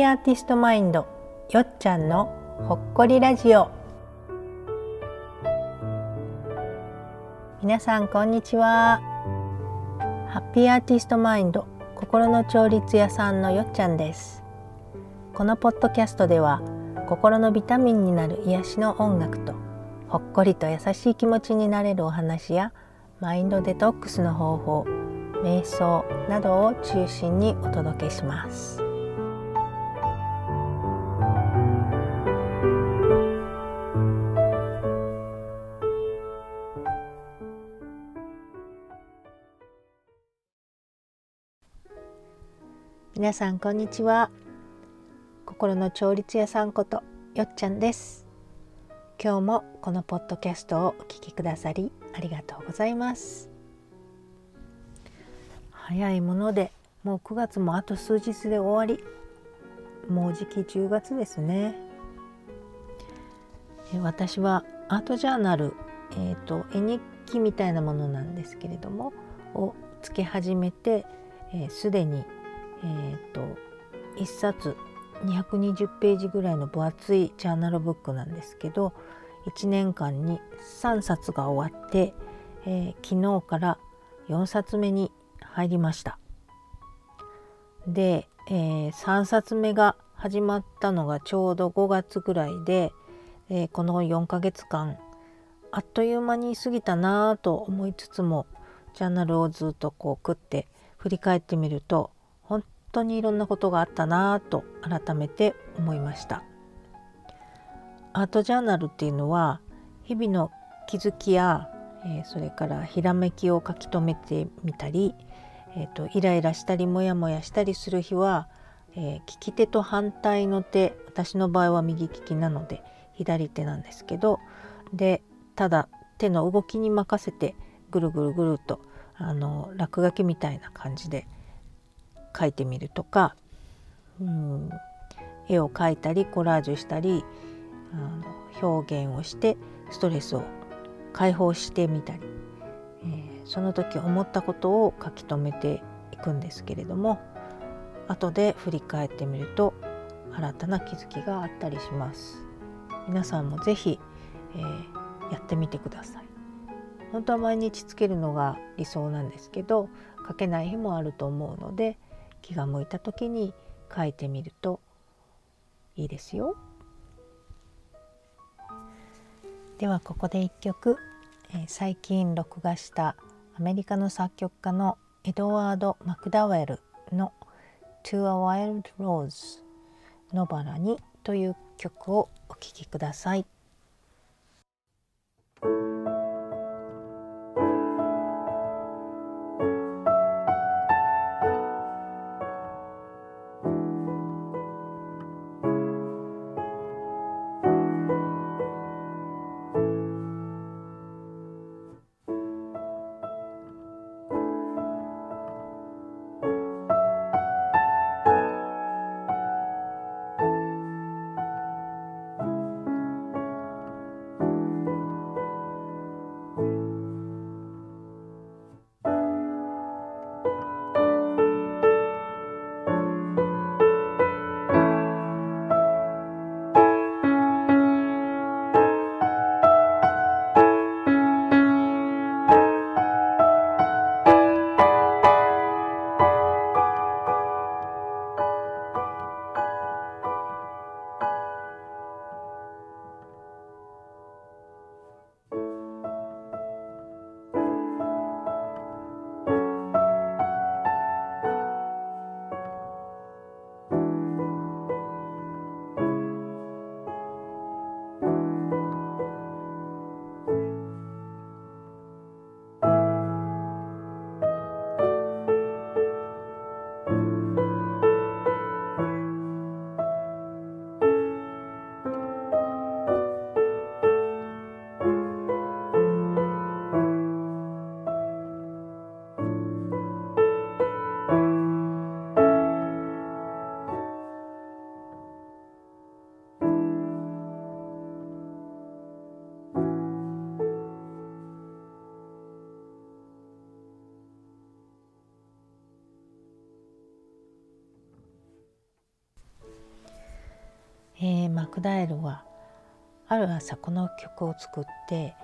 ーアーティストマインドよっちゃんのほっこりラジオ。皆さんこんにちは。ハッピーアーティストマインド心の調律屋さんのよっちゃんです。このポッドキャストでは心のビタミンになる癒しの音楽とほっこりと優しい気持ちになれるお話やマインドデトックスの方法瞑想などを中心にお届けします。皆さんこんにちは。心の調律屋さんことよっちゃんです。今日もこのポッドキャストをお聞きくださりありがとうございます。早いものでもう9月もあと数日で終わり。もうじき10月ですね。私はアートジャーナル、えーと、絵日記みたいなものなんですけれどもをつけ始めてすで、えー、に、えーと、1冊220ページぐらいの分厚いジャーナルブックなんですけど1年間に3冊が終わって、えー、昨日から4冊目に入りました。で、えー、3冊目が始まったのがちょうど5月ぐらいで、えー、この4ヶ月間あっという間に過ぎたなぁと思いつつもジャーナルをずっとこう食って振り返ってみると当にいろんなことがあったなぁと改めて思いました。アートジャーナルっていうのは日々の気づきや、えー、それからひらめきを書き留めてみたり、えーと、イライラしたりモヤモヤしたりする日は、えー、利き手と反対の手私の場合は右利きなので左手なんですけどでただ手の動きに任せてぐるぐるぐるとあの落書きみたいな感じで描いてみるとか、うん、絵を描いたりコラージュしたりあの表現をしてストレスを解放してみたり、えー、その時思ったことを書き留めていくんですけれども後で振り返ってみると新たな気づきがあったりします。皆さんも是非、えー、やってみてください。本当は毎日つけるのが理想なんですけど書けない日もあると思うので気が向いた時に書いてみるといいですよ。ではここで一曲、えー、最近録画したアメリカの作曲家のエドワード・マクダウェルの「To a Wild Rose」野原にという曲をお聴きください。えー、マクダエルはある朝この曲を作って、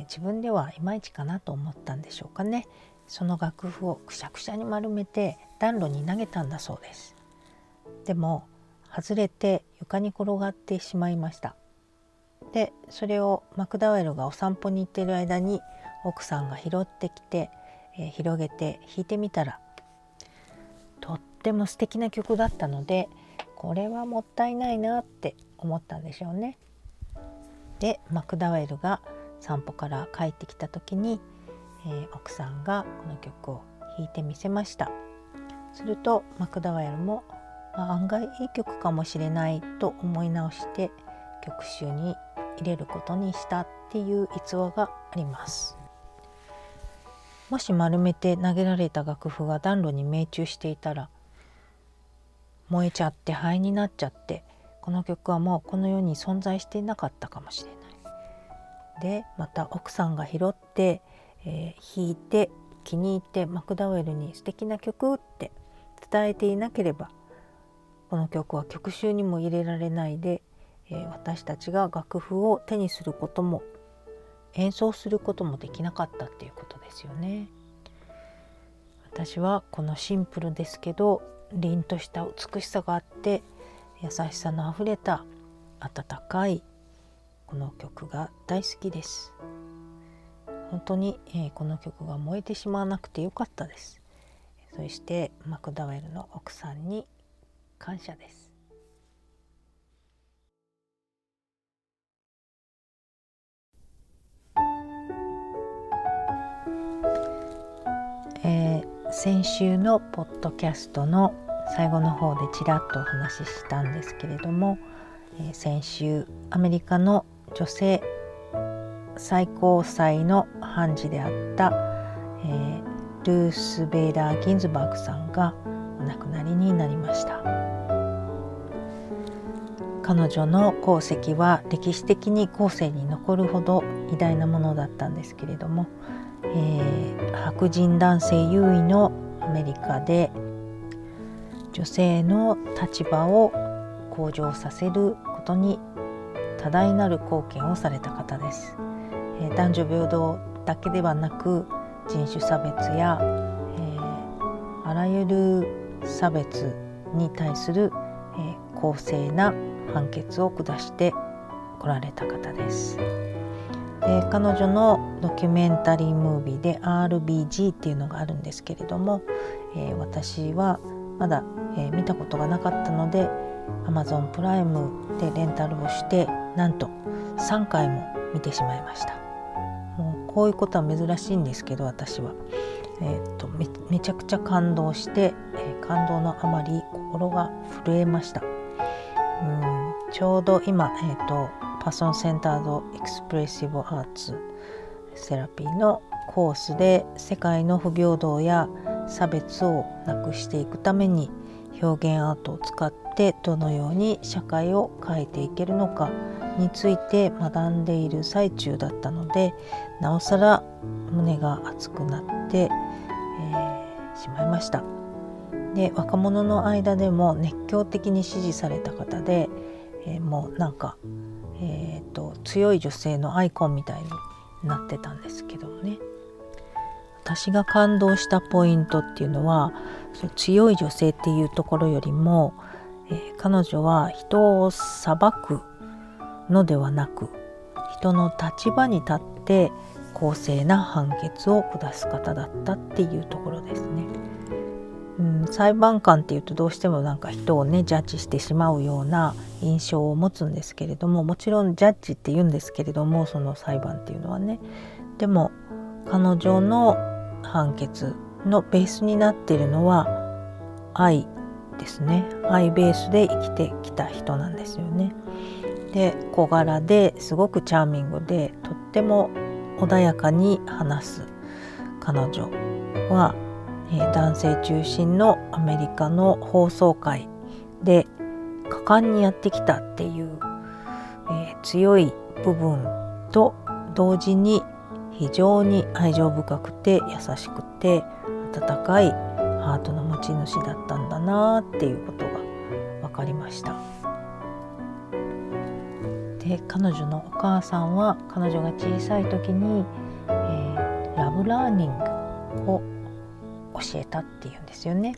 自分ではいまいちかなと思ったんでしょうかね。その楽譜をくしゃくしゃに丸めて暖炉に投げたんだそうです。でも外れて床に転がってしまいました。でそれをマクダウェルがお散歩に行っている間に奥さんが拾ってきて、えー、広げて弾いてみたらとっても素敵な曲だったのでこれはもったいないなって思ったんでしょうね。でマクダウェルが散歩から帰ってきた時に、えー、奥さんがこの曲を弾いてみせましたするとマクダウェルも、まあ、案外いい曲かもしれないと思い直して曲集に入れることにしたっていう逸話がありますもし丸めて投げられた楽譜が暖炉に命中していたら燃えちゃって灰になっちゃってこの曲はもうこの世に存在していなかったかもしれない。でまた奥さんが拾って、えー、弾いて気に入ってマクダウェルに素敵な曲って伝えていなければこの曲は曲集にも入れられないで、えー、私たちが楽譜を手にすることも演奏することもできなかったっていうことですよね。私はこのシンプルですけど凛とした美しさがあって優しさのあふれた温かいこの曲が大好きです。本当に、えー、この曲が燃えてしまわなくてよかったです。そしてマクダウェルの奥さんに感謝です。先週のポッドキャストの最後の方でちらっとお話ししたんですけれども、え、先週アメリカの女性最高裁の判事であった、えー、ルース・ベイダー・ギンズバーグさんがお亡くなりになりました。彼女の功績は歴史的に後世に残るほど偉大なものだったんですけれども、えー、白人男性優位のアメリカで女性の立場を向上させることに多大なる貢献をされた方です。えー、男女平等だけではなく人種差別や、えー、あらゆる差別に対する、えー、公正な判決を下してこられた方です。で彼女のドキュメンタリームービーで RBG っていうのがあるんですけれども、えー、私はまだ、えー、見たことがなかったので Amazon プライムでレンタルをしてなんと3回も見てしまいました。もうこういうことは珍しいんですけど私は、えーと、めちゃくちゃ感動して、えー、感動のあまり心が震えました。うんちょうど今、えーと、パソンセンタードエクスプレッシブアーツセラピーのコースで世界の不平等や差別をなくしていくために表現アートを使ってどのように社会を変えていけるのかについて学んでいる最中だったのでなおさら胸が熱くなって、えー、しまいました。で若者の間でも熱狂的に支持された方で、えー、もうなんか、えーと強い女性のアイコンみたいになってたんですけどね。私が感動したポイントっていうのは強い女性っていうところよりも、えー、彼女は人を裁くのではなく人の立場に立って公正な判決を下す方だったっていうところですね。裁判官っていうとどうしてもなんか人をねジャッジしてしまうような印象を持つんですけれどももちろんジャッジって言うんですけれどもその裁判っていうのはねでも彼女の判決のベースになっているのは愛ですね愛ベースで生きてきた人なんですよね。で小柄ですごくチャーミングでとっても穏やかに話す彼女は、え、男性中心のアメリカの放送界で果敢にやってきたっていう、え、強い部分と同時に非常に愛情深くて優しくて温かいハートの持ち主だったんだなっていうことが分かりました。で彼女のお母さんは彼女が小さい時に、えー、ラブラーニングを教えたっていうんですよね。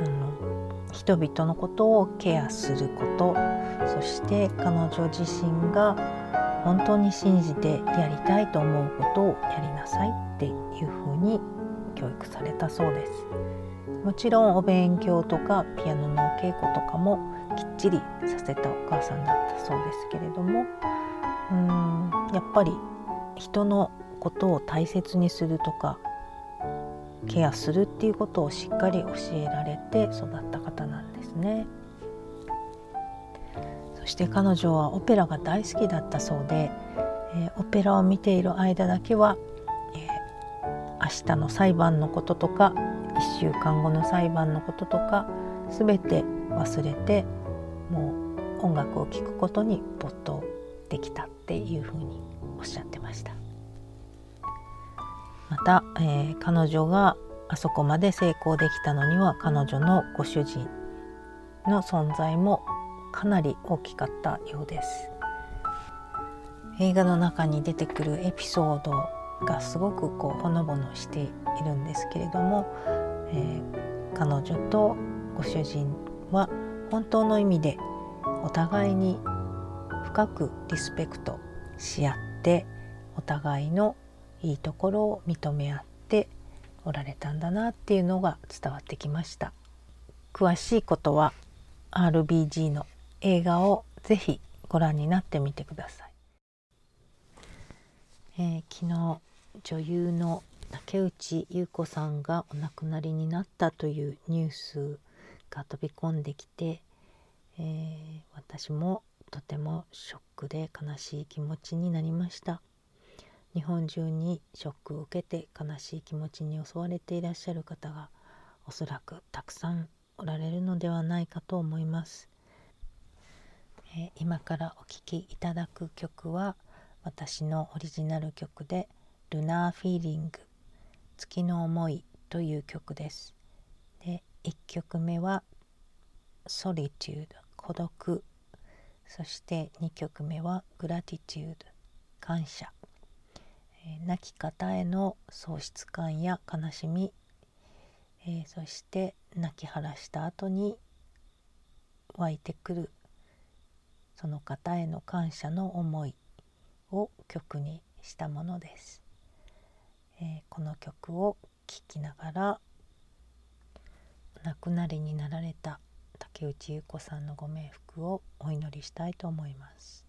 あの人々のことをケアすることそして彼女自身が本当に信じてやりたいと思うことをやりなさいっていうふうに教育されたそうですもちろんお勉強とかピアノの稽古とかもきっちりさせたお母さんだったそうですけれどもうんやっぱり人のことを大切にするとかケアするっていうことをしっかり教えられて育った方なんですね。そして彼女はオペラが大好きだったそうで、えー、オペラを見ている間だけは、えー、明日の裁判のこととか1週間後の裁判のこととか全て忘れてもう音楽を聴くことに没頭できたっていうふうにおっしゃってました。また、えー、彼女があそこまで成功できたのには彼女のご主人の存在もかなり大きかったようです。映画の中に出てくるエピソードがすごくこうほのぼのしているんですけれども、えー、彼女とご主人は本当の意味でお互いに深くリスペクトし合ってお互いのいいところを認め合っておられたんだなっていうのが伝わってきました。詳しいことは RBG の映画をぜひご覧になってみてください、えー、昨日女優の竹内優子さんがお亡くなりになったというニュースが飛び込んできて、えー、私もとてもショックで悲しい気持ちになりました。日本中にショックを受けて悲しい気持ちに襲われていらっしゃる方がおそらくたくさんおられるのではないかと思います、え、今からお聴きいただく曲は私のオリジナル曲で「ルナーフィーリング月の思い」という曲です。で1曲目は「ソリテュード孤独」そして2曲目は「グラティチュード感謝」え亡き方への喪失感や悲しみ、えー、そして泣き晴らした後に湧いてくるその方への感謝の思いを曲にしたものです。えー、この曲を聴きながらお亡くなりになられた竹内優子さんのご冥福をお祈りしたいと思います。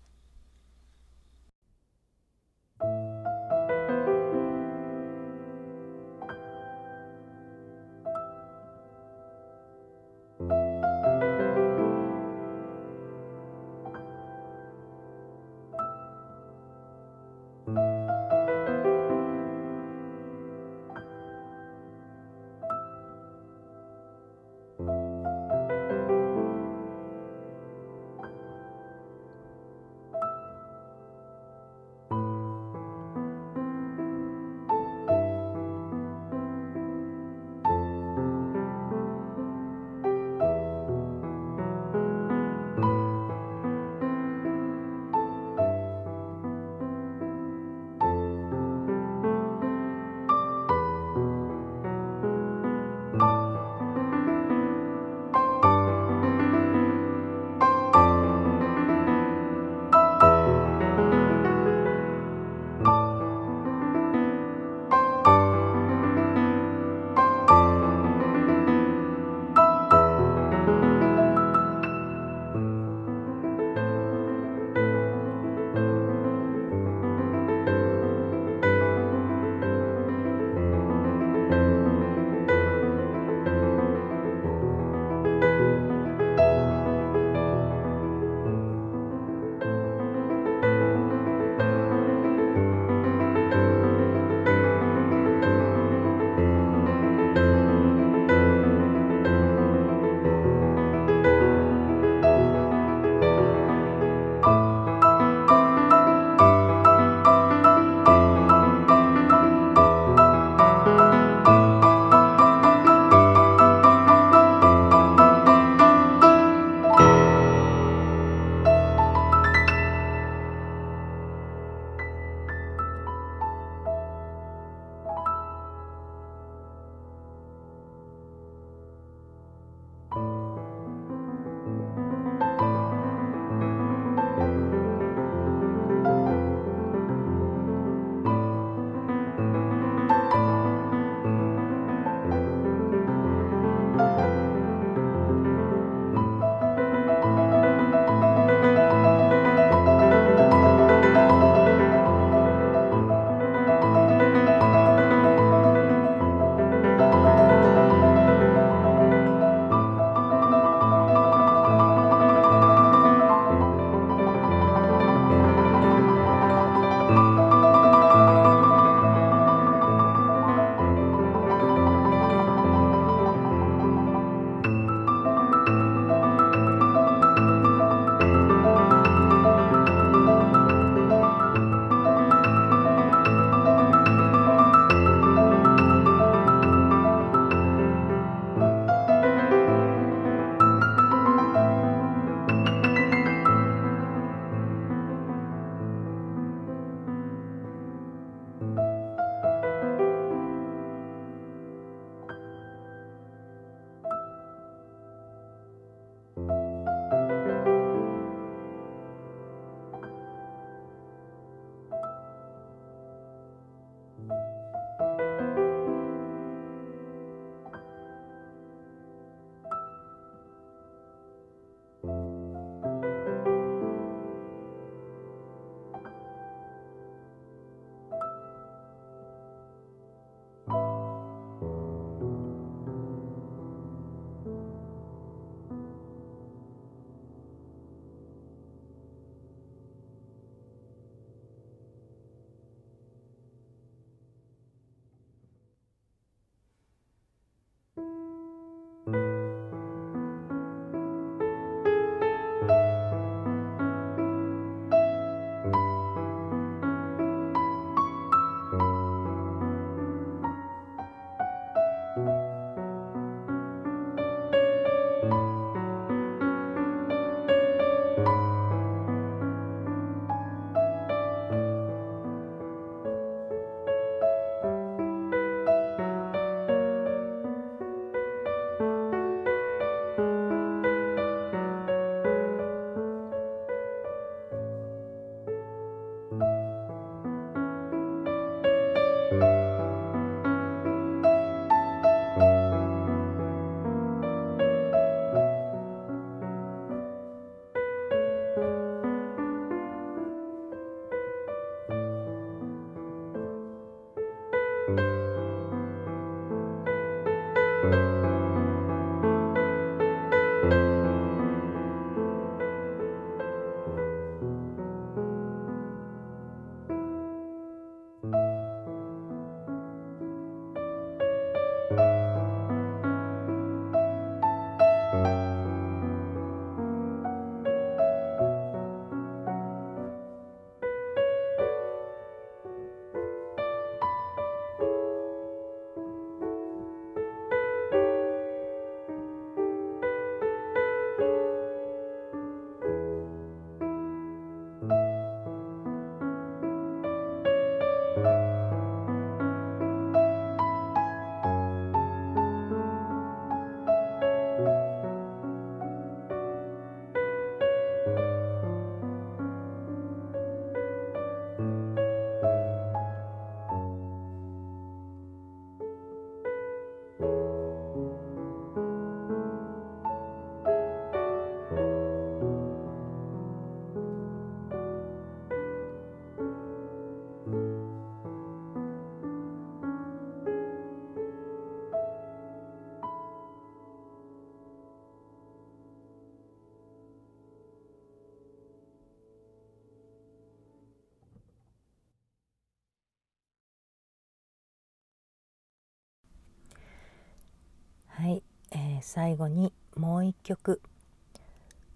最後にもう一曲。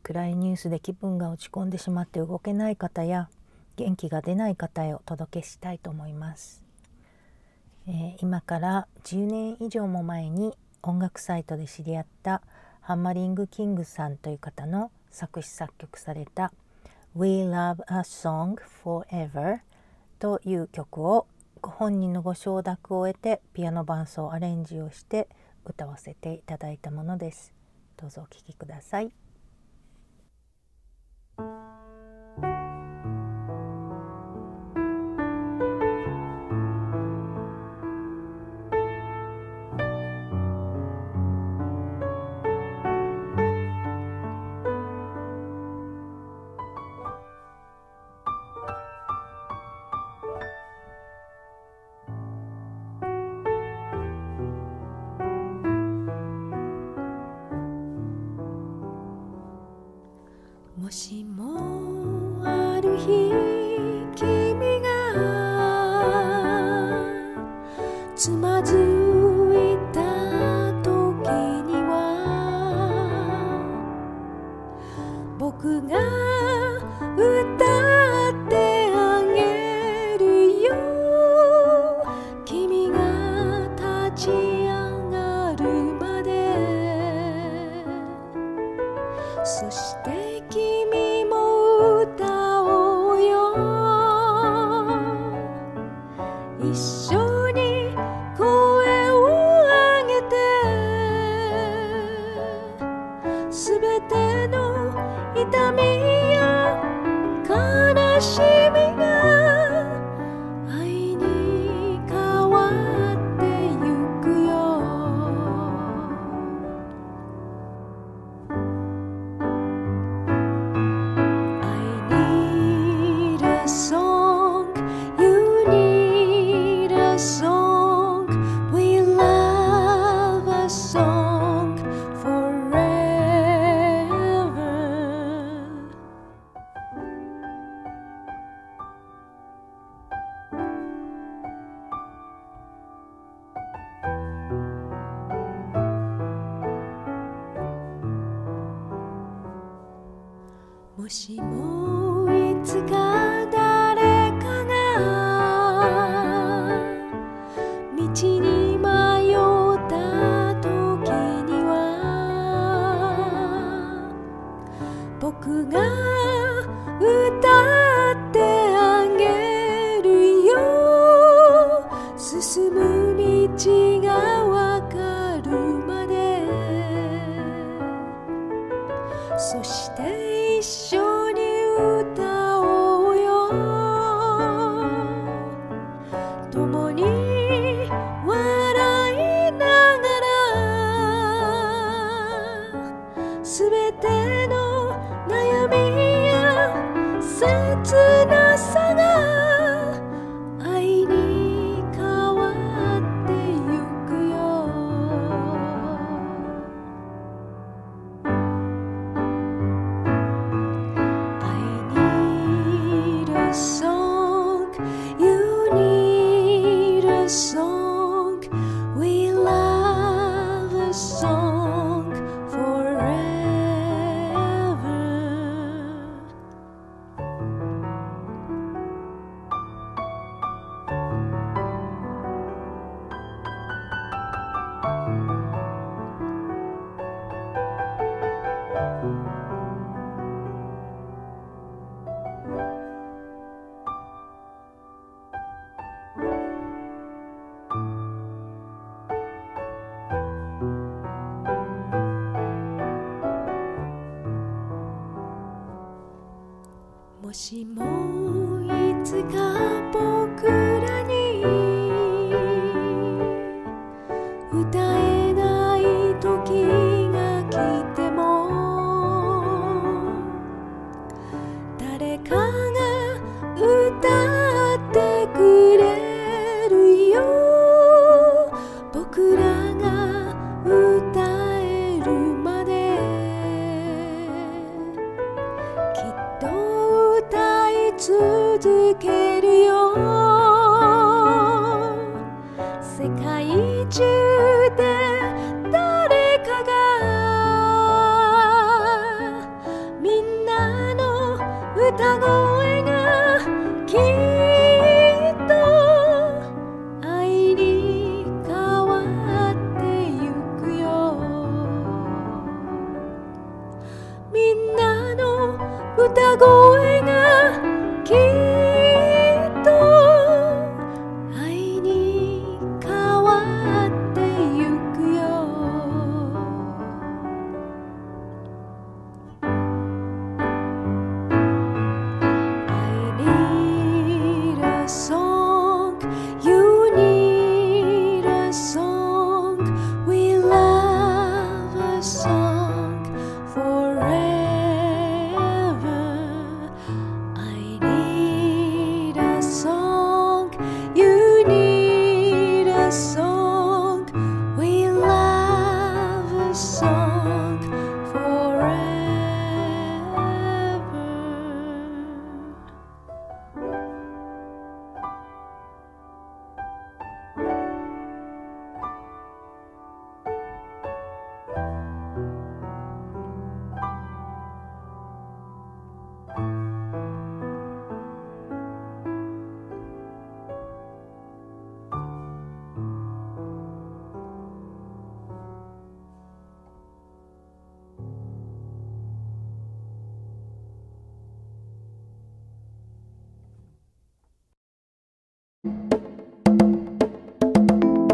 暗いニュースで気分が落ち込んでしまって動けない方や元気が出ない方へお届けしたいと思います、えー、今から10年以上も前に音楽サイトで知り合ったハンマリング・キングさんという方の作詞作曲された「We Love a Song Forever」という曲をご本人のご承諾を得てピアノ伴奏アレンジをして歌わせていただいたものです。どうぞお聴きください。しももしもいつか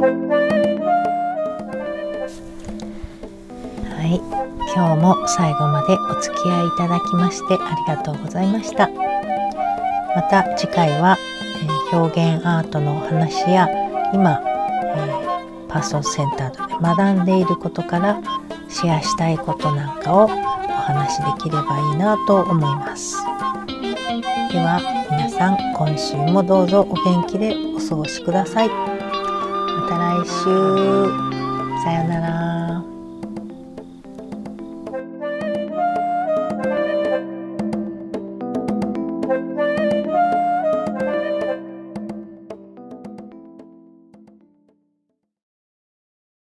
はい、今日も最後までお付き合いいただきましてありがとうございました。また次回は、え表現アートのお話や今、えパーソンセンターで学んでいることからシェアしたいことなんかをお話しできればいいなと思います。では皆さん今週もどうぞお元気でお過ごしください。週さようなら。